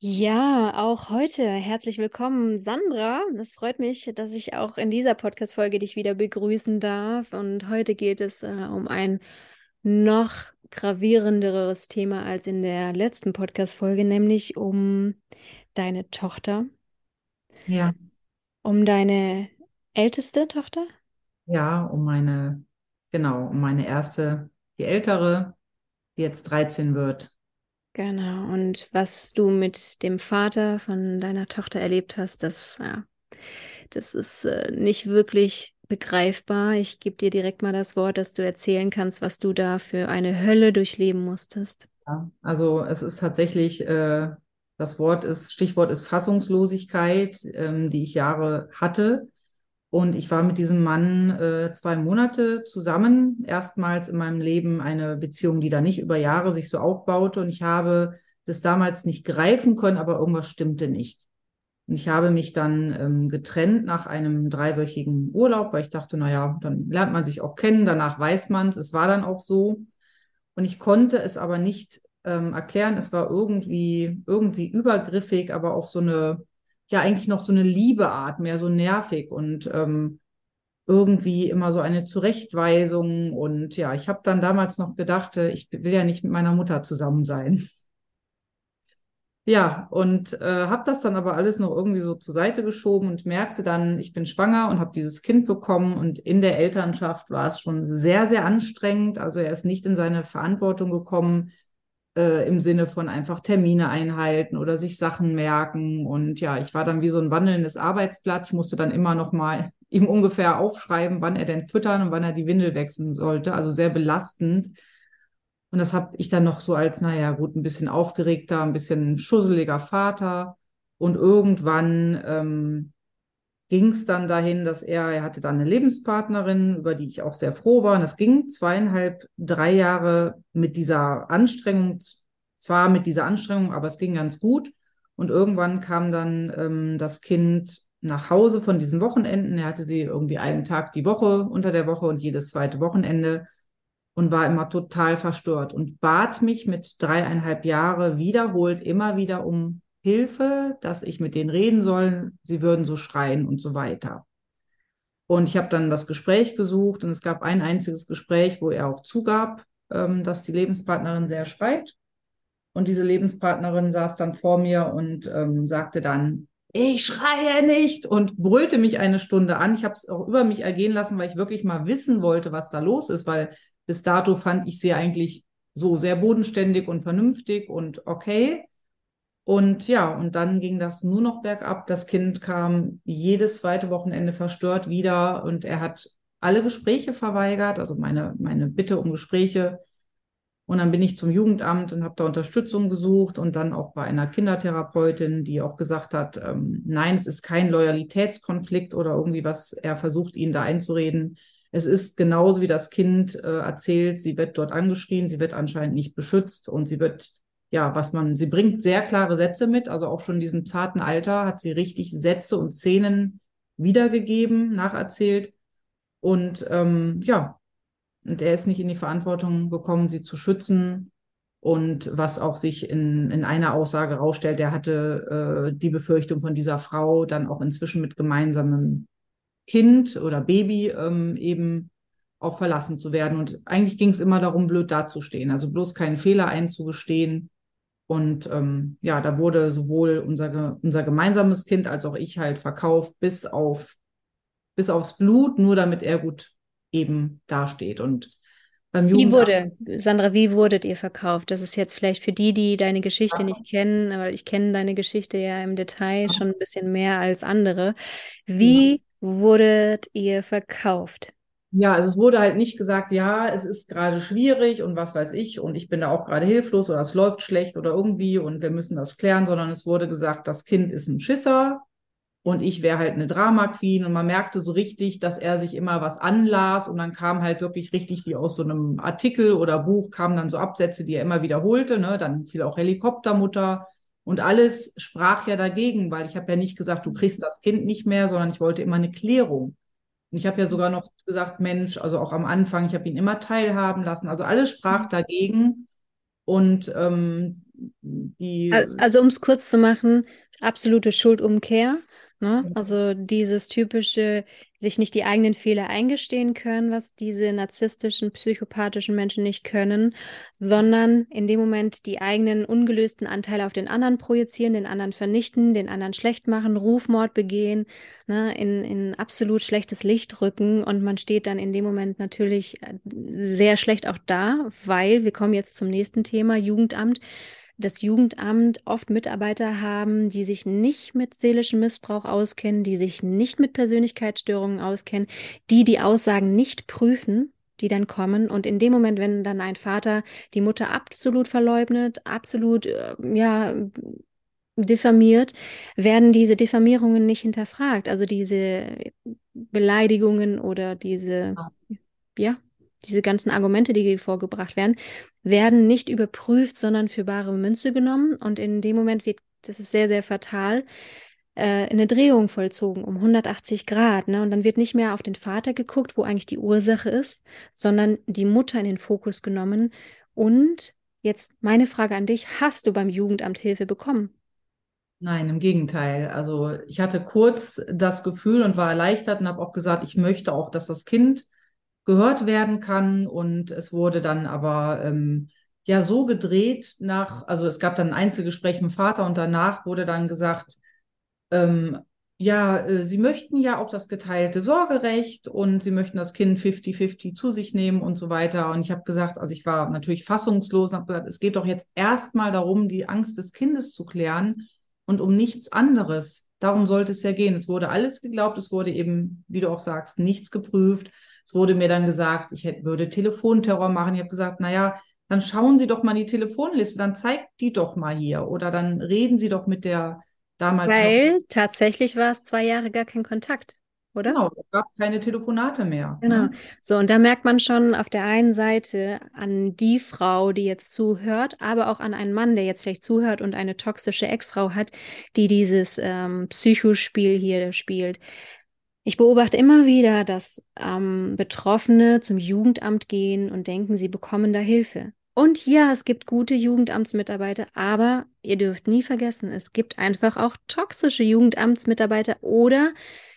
Ja, auch heute herzlich willkommen, Sandra. Es freut mich, dass ich auch in dieser Podcast-Folge dich wieder begrüßen darf. Und heute geht es äh, um ein noch gravierenderes Thema als in der letzten Podcast-Folge, nämlich um deine Tochter, Ja, um deine älteste Tochter. ja, um meine, genau, um meine erste, die ältere, die jetzt 13 wird. Genau. Und was du mit dem Vater von deiner Tochter erlebt hast, das, ja, das ist äh, nicht wirklich begreifbar. Ich gebe dir direkt mal das Wort, dass du erzählen kannst, was du da für eine Hölle durchleben musstest. Ja. Also es ist tatsächlich, äh, das Wort ist, Stichwort ist Fassungslosigkeit, ähm, die ich Jahre hatte. Und ich war mit diesem Mann äh, zwei Monate zusammen. Erstmals in meinem Leben eine Beziehung, die da nicht über Jahre sich so aufbaute. Und ich habe das damals nicht greifen können, aber irgendwas stimmte nicht. Und ich habe mich dann ähm, getrennt nach einem dreiwöchigen Urlaub, weil ich dachte, na ja, dann lernt man sich auch kennen, danach weiß man es. Es war dann auch so. Und ich konnte es aber nicht ähm, erklären. Es war irgendwie, irgendwie übergriffig, aber auch so eine, ja, eigentlich noch so eine Liebeart, mehr so nervig und ähm, irgendwie immer so eine Zurechtweisung. Und ja, ich habe dann damals noch gedacht, äh, ich will ja nicht mit meiner Mutter zusammen sein. Ja, und äh, habe das dann aber alles noch irgendwie so zur Seite geschoben und merkte dann, ich bin schwanger und habe dieses Kind bekommen. Und in der Elternschaft war es schon sehr, sehr anstrengend. Also er ist nicht in seine Verantwortung gekommen, äh, im Sinne von einfach Termine einhalten oder sich Sachen merken. Und ja, ich war dann wie so ein wandelndes Arbeitsblatt. Ich musste dann immer noch mal ihm ungefähr aufschreiben, wann er denn füttern und wann er die Windel wechseln sollte. Also sehr belastend. Und das habe ich dann noch so als, naja, gut, ein bisschen aufgeregter, ein bisschen schusseliger Vater. Und irgendwann ähm, ging es dann dahin, dass er, er hatte dann eine Lebenspartnerin, über die ich auch sehr froh war. Und das ging zweieinhalb, drei Jahre mit dieser Anstrengung, zwar mit dieser Anstrengung, aber es ging ganz gut. Und irgendwann kam dann ähm, das Kind nach Hause von diesen Wochenenden. Er hatte sie irgendwie einen Tag die Woche unter der Woche und jedes zweite Wochenende und war immer total verstört und bat mich mit dreieinhalb Jahre wiederholt immer wieder um Hilfe, dass ich mit denen reden soll. Sie würden so schreien und so weiter. Und ich habe dann das Gespräch gesucht und es gab ein einziges Gespräch, wo er auch zugab, ähm, dass die Lebenspartnerin sehr schreit. Und diese Lebenspartnerin saß dann vor mir und ähm, sagte dann, ich schreie nicht und brüllte mich eine Stunde an. Ich habe es auch über mich ergehen lassen, weil ich wirklich mal wissen wollte, was da los ist, weil bis dato fand ich sie eigentlich so sehr bodenständig und vernünftig und okay. Und ja, und dann ging das nur noch bergab. Das Kind kam jedes zweite Wochenende verstört wieder und er hat alle Gespräche verweigert, also meine, meine Bitte um Gespräche. Und dann bin ich zum Jugendamt und habe da Unterstützung gesucht und dann auch bei einer Kindertherapeutin, die auch gesagt hat, ähm, nein, es ist kein Loyalitätskonflikt oder irgendwie was er versucht, ihnen da einzureden. Es ist genauso wie das Kind äh, erzählt, sie wird dort angeschrien, sie wird anscheinend nicht beschützt und sie wird ja, was man, sie bringt sehr klare Sätze mit, also auch schon in diesem zarten Alter hat sie richtig Sätze und Szenen wiedergegeben, nacherzählt. Und ähm, ja, und er ist nicht in die Verantwortung gekommen, sie zu schützen. Und was auch sich in, in einer Aussage rausstellt, er hatte äh, die Befürchtung von dieser Frau dann auch inzwischen mit gemeinsamem Kind oder Baby ähm, eben auch verlassen zu werden. Und eigentlich ging es immer darum, blöd dazustehen, also bloß keinen Fehler einzugestehen und ähm, ja, da wurde sowohl unser, unser gemeinsames Kind als auch ich halt verkauft bis auf bis aufs Blut, nur damit er gut eben dasteht. Und beim Wie Jugendamt. wurde, Sandra, wie wurdet ihr verkauft? Das ist jetzt vielleicht für die, die deine Geschichte nicht kennen, aber ich kenne deine Geschichte ja im Detail schon ein bisschen mehr als andere. Ja. Wie wurdet ihr verkauft? Ja, also es wurde halt nicht gesagt, ja, es ist gerade schwierig und was weiß ich und ich bin da auch gerade hilflos oder es läuft schlecht oder irgendwie und wir müssen das klären, sondern es wurde gesagt, das Kind ist ein Schisser und ich wäre halt eine Drama Queen und man merkte so richtig, dass er sich immer was anlas und dann kam halt wirklich richtig wie aus so einem Artikel oder Buch kamen dann so Absätze, die er immer wiederholte, ne, dann fiel auch Helikoptermutter und alles sprach ja dagegen, weil ich habe ja nicht gesagt, du kriegst das Kind nicht mehr, sondern ich wollte immer eine Klärung. Und ich habe ja sogar noch gesagt, Mensch, also auch am Anfang, ich habe ihn immer teilhaben lassen. Also alles sprach dagegen. Und ähm, die. Also, um es kurz zu machen, absolute Schuldumkehr. Ne? Also dieses typische, sich nicht die eigenen Fehler eingestehen können, was diese narzisstischen, psychopathischen Menschen nicht können, sondern in dem Moment die eigenen ungelösten Anteile auf den anderen projizieren, den anderen vernichten, den anderen schlecht machen, Rufmord begehen, ne? in, in absolut schlechtes Licht rücken und man steht dann in dem Moment natürlich äh, sehr schlecht auch da, weil wir kommen jetzt zum nächsten Thema, Jugendamt das Jugendamt oft Mitarbeiter haben, die sich nicht mit seelischem Missbrauch auskennen, die sich nicht mit Persönlichkeitsstörungen auskennen, die die Aussagen nicht prüfen, die dann kommen. Und in dem Moment, wenn dann ein Vater die Mutter absolut verleugnet, absolut, äh, ja, diffamiert, werden diese Diffamierungen nicht hinterfragt. Also diese Beleidigungen oder diese, ja, diese ganzen Argumente, die vorgebracht werden, werden nicht überprüft, sondern für bare Münze genommen. Und in dem Moment wird, das ist sehr, sehr fatal, äh, eine Drehung vollzogen um 180 Grad. Ne? Und dann wird nicht mehr auf den Vater geguckt, wo eigentlich die Ursache ist, sondern die Mutter in den Fokus genommen. Und jetzt meine Frage an dich, hast du beim Jugendamt Hilfe bekommen? Nein, im Gegenteil. Also ich hatte kurz das Gefühl und war erleichtert und habe auch gesagt, ich möchte auch, dass das Kind gehört werden kann. Und es wurde dann aber ähm, ja so gedreht nach, also es gab dann ein Einzelgespräch mit dem Vater und danach wurde dann gesagt, ähm, ja, äh, sie möchten ja auch das geteilte Sorgerecht und sie möchten das Kind 50-50 zu sich nehmen und so weiter. Und ich habe gesagt, also ich war natürlich fassungslos und habe gesagt, es geht doch jetzt erstmal darum, die Angst des Kindes zu klären und um nichts anderes. Darum sollte es ja gehen. Es wurde alles geglaubt, es wurde eben, wie du auch sagst, nichts geprüft. Es wurde mir dann gesagt, ich hätte, würde Telefonterror machen. Ich habe gesagt, naja, dann schauen Sie doch mal die Telefonliste, dann zeigt die doch mal hier oder dann reden Sie doch mit der damals. Weil noch. tatsächlich war es zwei Jahre gar kein Kontakt, oder? Genau, es gab keine Telefonate mehr. Genau. Ne? So, und da merkt man schon auf der einen Seite an die Frau, die jetzt zuhört, aber auch an einen Mann, der jetzt vielleicht zuhört und eine toxische Ex-Frau hat, die dieses ähm, Psychospiel hier spielt. Ich beobachte immer wieder, dass ähm, Betroffene zum Jugendamt gehen und denken, sie bekommen da Hilfe. Und ja, es gibt gute Jugendamtsmitarbeiter, aber ihr dürft nie vergessen, es gibt einfach auch toxische Jugendamtsmitarbeiter oder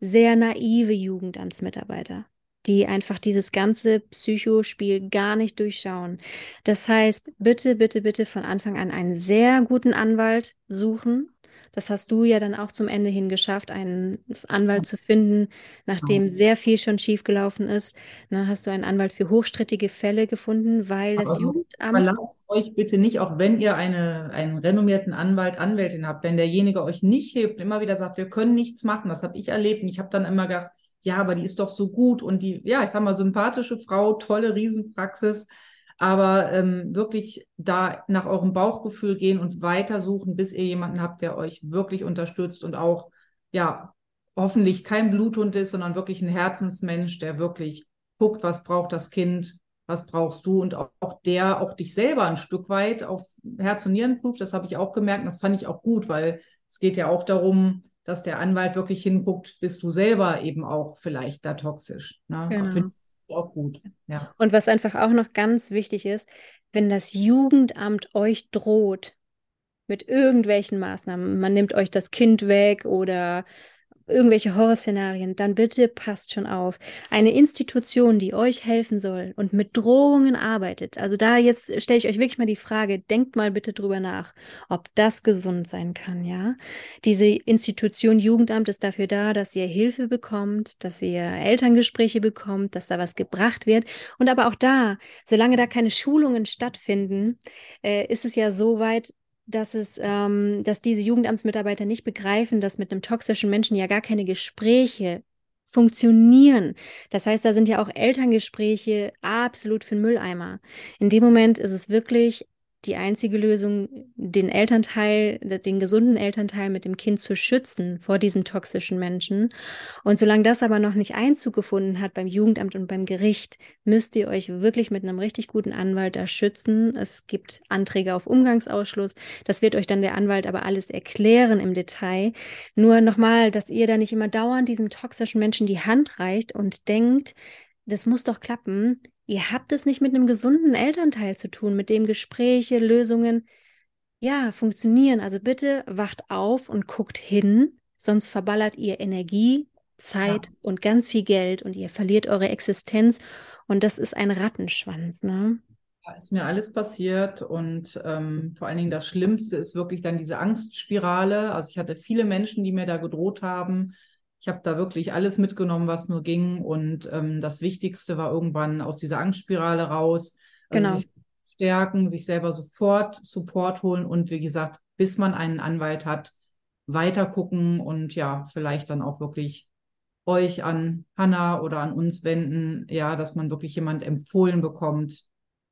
sehr naive Jugendamtsmitarbeiter, die einfach dieses ganze Psychospiel gar nicht durchschauen. Das heißt, bitte, bitte, bitte von Anfang an einen sehr guten Anwalt suchen, das hast du ja dann auch zum Ende hin geschafft, einen Anwalt zu finden, nachdem genau. sehr viel schon schiefgelaufen ist. Na, hast du einen Anwalt für hochstrittige Fälle gefunden, weil das also, Jugendamt. Verlasst euch bitte nicht, auch wenn ihr eine, einen renommierten Anwalt, Anwältin habt, wenn derjenige euch nicht hilft, immer wieder sagt, wir können nichts machen. Das habe ich erlebt. Und ich habe dann immer gedacht, ja, aber die ist doch so gut und die, ja, ich sag mal, sympathische Frau, tolle Riesenpraxis aber ähm, wirklich da nach eurem Bauchgefühl gehen und weitersuchen, bis ihr jemanden habt, der euch wirklich unterstützt und auch, ja, hoffentlich kein Bluthund ist, sondern wirklich ein Herzensmensch, der wirklich guckt, was braucht das Kind, was brauchst du und auch, auch der auch dich selber ein Stück weit auf Herz und Nieren prüft. Das habe ich auch gemerkt und das fand ich auch gut, weil es geht ja auch darum, dass der Anwalt wirklich hinguckt, bist du selber eben auch vielleicht da toxisch. Ne? Genau auch gut. Ja. Und was einfach auch noch ganz wichtig ist, wenn das Jugendamt euch droht mit irgendwelchen Maßnahmen, man nimmt euch das Kind weg oder irgendwelche Horrorszenarien, dann bitte passt schon auf. Eine Institution, die euch helfen soll und mit Drohungen arbeitet, also da jetzt stelle ich euch wirklich mal die Frage, denkt mal bitte drüber nach, ob das gesund sein kann, ja? Diese Institution Jugendamt ist dafür da, dass ihr Hilfe bekommt, dass ihr Elterngespräche bekommt, dass da was gebracht wird und aber auch da, solange da keine Schulungen stattfinden, äh, ist es ja so weit, dass es, ähm, dass diese Jugendamtsmitarbeiter nicht begreifen, dass mit einem toxischen Menschen ja gar keine Gespräche funktionieren. Das heißt, da sind ja auch Elterngespräche absolut für den Mülleimer. In dem Moment ist es wirklich die einzige Lösung, den Elternteil, den gesunden Elternteil mit dem Kind zu schützen vor diesem toxischen Menschen. Und solange das aber noch nicht Einzug gefunden hat beim Jugendamt und beim Gericht, müsst ihr euch wirklich mit einem richtig guten Anwalt da schützen. Es gibt Anträge auf Umgangsausschluss. Das wird euch dann der Anwalt aber alles erklären im Detail. Nur nochmal, dass ihr da nicht immer dauernd diesem toxischen Menschen die Hand reicht und denkt, das muss doch klappen. Ihr habt es nicht mit einem gesunden Elternteil zu tun, mit dem Gespräche, Lösungen. ja, funktionieren. Also bitte wacht auf und guckt hin, sonst verballert ihr Energie, Zeit ja. und ganz viel Geld und ihr verliert eure Existenz. Und das ist ein Rattenschwanz, ne? Da ist mir alles passiert und ähm, vor allen Dingen das Schlimmste ist wirklich dann diese Angstspirale. Also ich hatte viele Menschen, die mir da gedroht haben. Ich habe da wirklich alles mitgenommen, was nur ging. Und ähm, das Wichtigste war irgendwann aus dieser Angstspirale raus. Also genau. Sich stärken, sich selber sofort Support holen und wie gesagt, bis man einen Anwalt hat, weiter gucken und ja, vielleicht dann auch wirklich euch an Hanna oder an uns wenden, ja, dass man wirklich jemand empfohlen bekommt,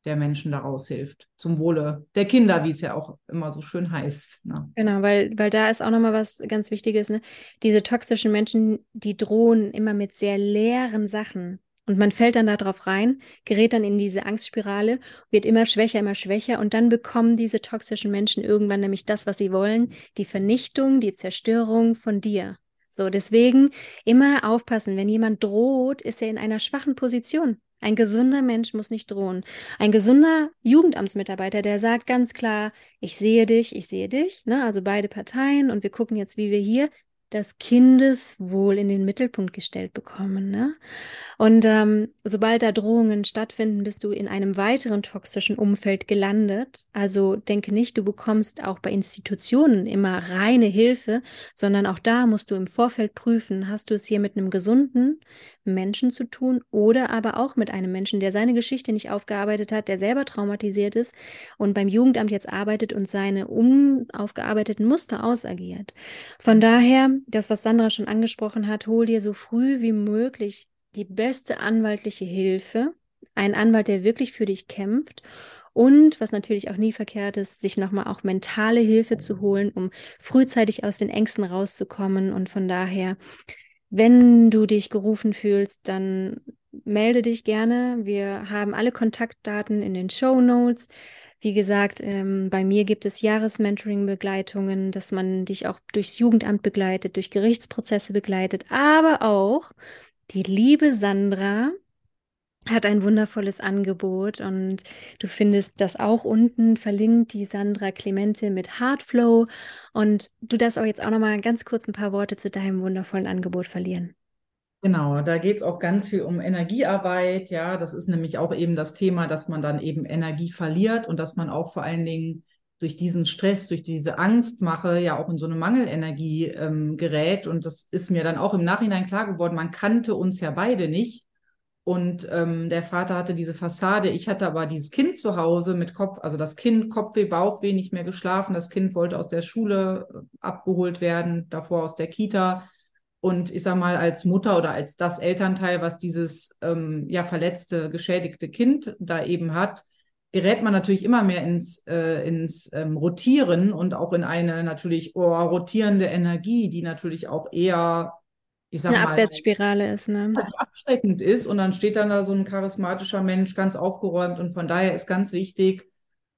der Menschen daraus hilft. Zum Wohle der Kinder, wie es ja auch immer so schön heißt. Ne? Genau, weil, weil da ist auch nochmal was ganz Wichtiges. Ne? Diese toxischen Menschen, die drohen immer mit sehr leeren Sachen. Und man fällt dann da drauf rein, gerät dann in diese Angstspirale, wird immer schwächer, immer schwächer. Und dann bekommen diese toxischen Menschen irgendwann nämlich das, was sie wollen, die Vernichtung, die Zerstörung von dir. So, deswegen immer aufpassen. Wenn jemand droht, ist er in einer schwachen Position. Ein gesunder Mensch muss nicht drohen. Ein gesunder Jugendamtsmitarbeiter, der sagt ganz klar, ich sehe dich, ich sehe dich, ne? also beide Parteien und wir gucken jetzt, wie wir hier das Kindeswohl in den Mittelpunkt gestellt bekommen. Ne? Und ähm, sobald da Drohungen stattfinden, bist du in einem weiteren toxischen Umfeld gelandet. Also denke nicht, du bekommst auch bei Institutionen immer reine Hilfe, sondern auch da musst du im Vorfeld prüfen, hast du es hier mit einem gesunden Menschen zu tun oder aber auch mit einem Menschen, der seine Geschichte nicht aufgearbeitet hat, der selber traumatisiert ist und beim Jugendamt jetzt arbeitet und seine unaufgearbeiteten Muster ausagiert. Von daher das, was Sandra schon angesprochen hat, hol dir so früh wie möglich die beste anwaltliche Hilfe. Ein Anwalt, der wirklich für dich kämpft. Und was natürlich auch nie verkehrt ist, sich nochmal auch mentale Hilfe zu holen, um frühzeitig aus den Ängsten rauszukommen. Und von daher, wenn du dich gerufen fühlst, dann melde dich gerne. Wir haben alle Kontaktdaten in den Show Notes. Wie gesagt, ähm, bei mir gibt es Jahresmentoring-Begleitungen, dass man dich auch durchs Jugendamt begleitet, durch Gerichtsprozesse begleitet, aber auch die liebe Sandra hat ein wundervolles Angebot und du findest das auch unten verlinkt, die Sandra Clemente mit Heartflow. Und du darfst auch jetzt auch noch mal ganz kurz ein paar Worte zu deinem wundervollen Angebot verlieren. Genau, da geht es auch ganz viel um Energiearbeit. Ja, das ist nämlich auch eben das Thema, dass man dann eben Energie verliert und dass man auch vor allen Dingen durch diesen Stress, durch diese Angstmache ja auch in so eine Mangelenergie ähm, gerät. Und das ist mir dann auch im Nachhinein klar geworden. Man kannte uns ja beide nicht. Und ähm, der Vater hatte diese Fassade. Ich hatte aber dieses Kind zu Hause mit Kopf, also das Kind, Kopfweh, Bauchweh, nicht mehr geschlafen. Das Kind wollte aus der Schule äh, abgeholt werden, davor aus der Kita und ich sag mal, als Mutter oder als das Elternteil, was dieses ähm, ja verletzte, geschädigte Kind da eben hat, gerät man natürlich immer mehr ins, äh, ins ähm, Rotieren und auch in eine natürlich oh, rotierende Energie, die natürlich auch eher, ich sag eine mal, Abwärtsspirale ist, ne? abschreckend ist. Und dann steht dann da so ein charismatischer Mensch ganz aufgeräumt und von daher ist ganz wichtig,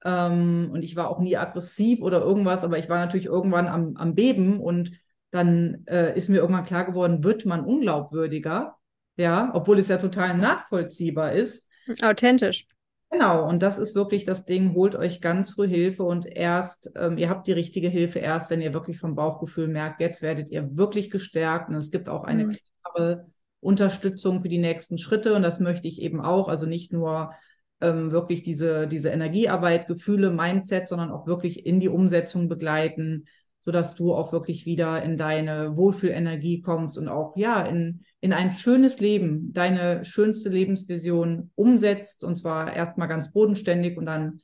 ähm, und ich war auch nie aggressiv oder irgendwas, aber ich war natürlich irgendwann am, am Beben und dann äh, ist mir irgendwann klar geworden, wird man unglaubwürdiger, ja, obwohl es ja total nachvollziehbar ist. Authentisch. Genau, und das ist wirklich das Ding, holt euch ganz früh Hilfe und erst, ähm, ihr habt die richtige Hilfe erst, wenn ihr wirklich vom Bauchgefühl merkt, jetzt werdet ihr wirklich gestärkt und es gibt auch eine mhm. klare Unterstützung für die nächsten Schritte und das möchte ich eben auch, also nicht nur ähm, wirklich diese, diese Energiearbeit, Gefühle, Mindset, sondern auch wirklich in die Umsetzung begleiten, sodass du auch wirklich wieder in deine Wohlfühlenergie kommst und auch ja in, in ein schönes Leben, deine schönste Lebensvision umsetzt und zwar erstmal ganz bodenständig und dann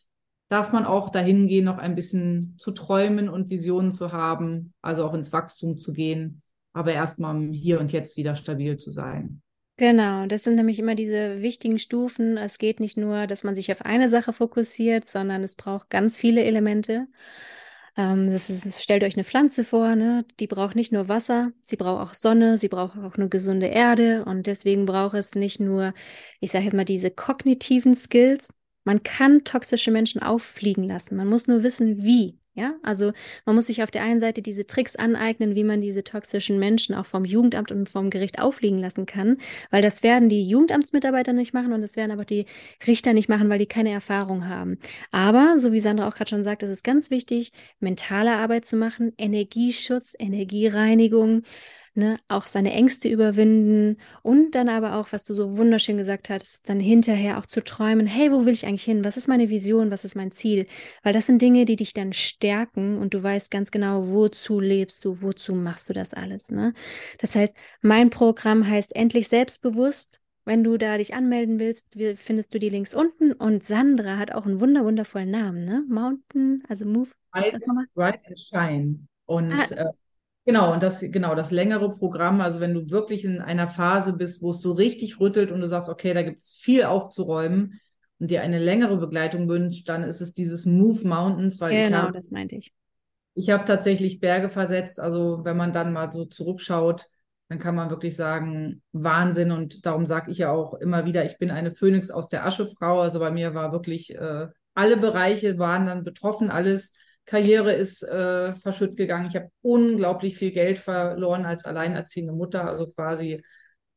darf man auch dahin gehen, noch ein bisschen zu träumen und Visionen zu haben, also auch ins Wachstum zu gehen, aber erstmal hier und jetzt wieder stabil zu sein. Genau, das sind nämlich immer diese wichtigen Stufen. Es geht nicht nur, dass man sich auf eine Sache fokussiert, sondern es braucht ganz viele Elemente. Ähm, das ist, stellt euch eine Pflanze vor, ne? die braucht nicht nur Wasser, sie braucht auch Sonne, sie braucht auch eine gesunde Erde und deswegen braucht es nicht nur, ich sage jetzt mal, diese kognitiven Skills. Man kann toxische Menschen auffliegen lassen, man muss nur wissen, wie. Ja, also man muss sich auf der einen Seite diese Tricks aneignen, wie man diese toxischen Menschen auch vom Jugendamt und vom Gericht aufliegen lassen kann, weil das werden die Jugendamtsmitarbeiter nicht machen und das werden aber die Richter nicht machen, weil die keine Erfahrung haben. Aber, so wie Sandra auch gerade schon sagt, es ist ganz wichtig, mentale Arbeit zu machen, Energieschutz, Energiereinigung, ne, auch seine Ängste überwinden und dann aber auch, was du so wunderschön gesagt hast, dann hinterher auch zu träumen, hey, wo will ich eigentlich hin? Was ist meine Vision? Was ist mein Ziel? Weil das sind Dinge, die dich dann stärken und du weißt ganz genau, wozu lebst du, wozu machst du das alles, ne? Das heißt, mein Programm heißt endlich selbstbewusst. Wenn du da dich anmelden willst, findest du die Links unten. Und Sandra hat auch einen wunder wundervollen Namen, ne? Mountain, also Move. Rise, Rise and Shine. Und ah, äh, Genau, und das, genau, das längere Programm, also wenn du wirklich in einer Phase bist, wo es so richtig rüttelt und du sagst, okay, da gibt es viel aufzuräumen und dir eine längere Begleitung wünscht, dann ist es dieses Move Mountains, weil genau, ich habe, das meinte ich. Ich habe tatsächlich Berge versetzt, also wenn man dann mal so zurückschaut, dann kann man wirklich sagen, Wahnsinn. Und darum sage ich ja auch immer wieder, ich bin eine Phönix aus der Aschefrau. Also bei mir war wirklich, äh, alle Bereiche waren dann betroffen, alles Karriere ist äh, verschütt gegangen. Ich habe unglaublich viel Geld verloren als alleinerziehende Mutter, also quasi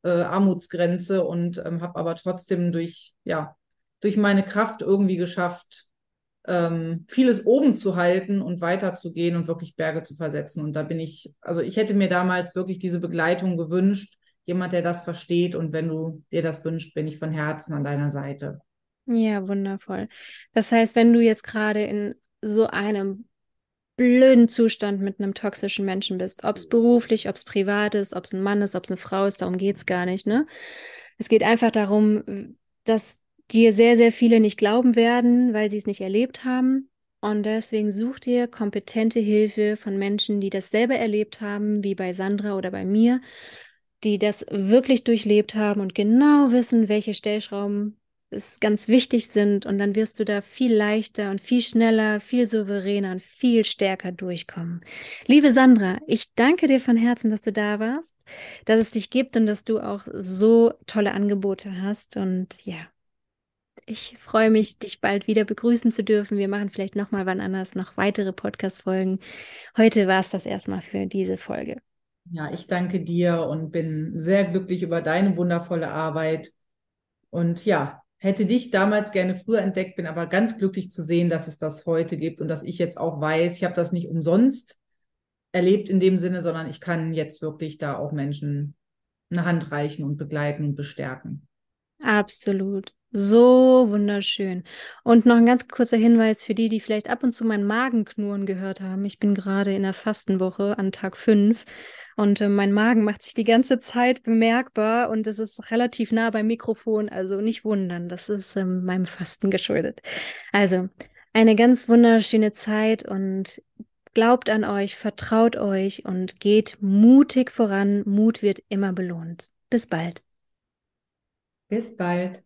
äh, Armutsgrenze und ähm, habe aber trotzdem durch, ja, durch meine Kraft irgendwie geschafft, ähm, vieles oben zu halten und weiterzugehen und wirklich Berge zu versetzen. Und da bin ich, also ich hätte mir damals wirklich diese Begleitung gewünscht, jemand, der das versteht. Und wenn du dir das wünschst, bin ich von Herzen an deiner Seite. Ja, wundervoll. Das heißt, wenn du jetzt gerade in so einem blöden Zustand mit einem toxischen Menschen bist. Ob es beruflich, ob es privat ist, ob es ein Mann ist, ob es eine Frau ist, darum geht es gar nicht. Ne? Es geht einfach darum, dass dir sehr, sehr viele nicht glauben werden, weil sie es nicht erlebt haben. Und deswegen such dir kompetente Hilfe von Menschen, die das selber erlebt haben, wie bei Sandra oder bei mir, die das wirklich durchlebt haben und genau wissen, welche Stellschrauben es ganz wichtig sind und dann wirst du da viel leichter und viel schneller, viel souveräner und viel stärker durchkommen. Liebe Sandra, ich danke dir von Herzen, dass du da warst, dass es dich gibt und dass du auch so tolle Angebote hast und ja. Ich freue mich, dich bald wieder begrüßen zu dürfen. Wir machen vielleicht noch mal wann anders noch weitere Podcast-Folgen. Heute war es das erstmal für diese Folge. Ja, ich danke dir und bin sehr glücklich über deine wundervolle Arbeit. Und ja, hätte dich damals gerne früher entdeckt, bin aber ganz glücklich zu sehen, dass es das heute gibt und dass ich jetzt auch weiß, ich habe das nicht umsonst erlebt in dem Sinne, sondern ich kann jetzt wirklich da auch Menschen eine Hand reichen und begleiten und bestärken. Absolut. So wunderschön. Und noch ein ganz kurzer Hinweis für die, die vielleicht ab und zu mein Magenknurren gehört haben. Ich bin gerade in der Fastenwoche an Tag 5 und äh, mein Magen macht sich die ganze Zeit bemerkbar und es ist relativ nah beim Mikrofon. Also nicht wundern, das ist äh, meinem Fasten geschuldet. Also eine ganz wunderschöne Zeit und glaubt an euch, vertraut euch und geht mutig voran. Mut wird immer belohnt. Bis bald. Bis bald.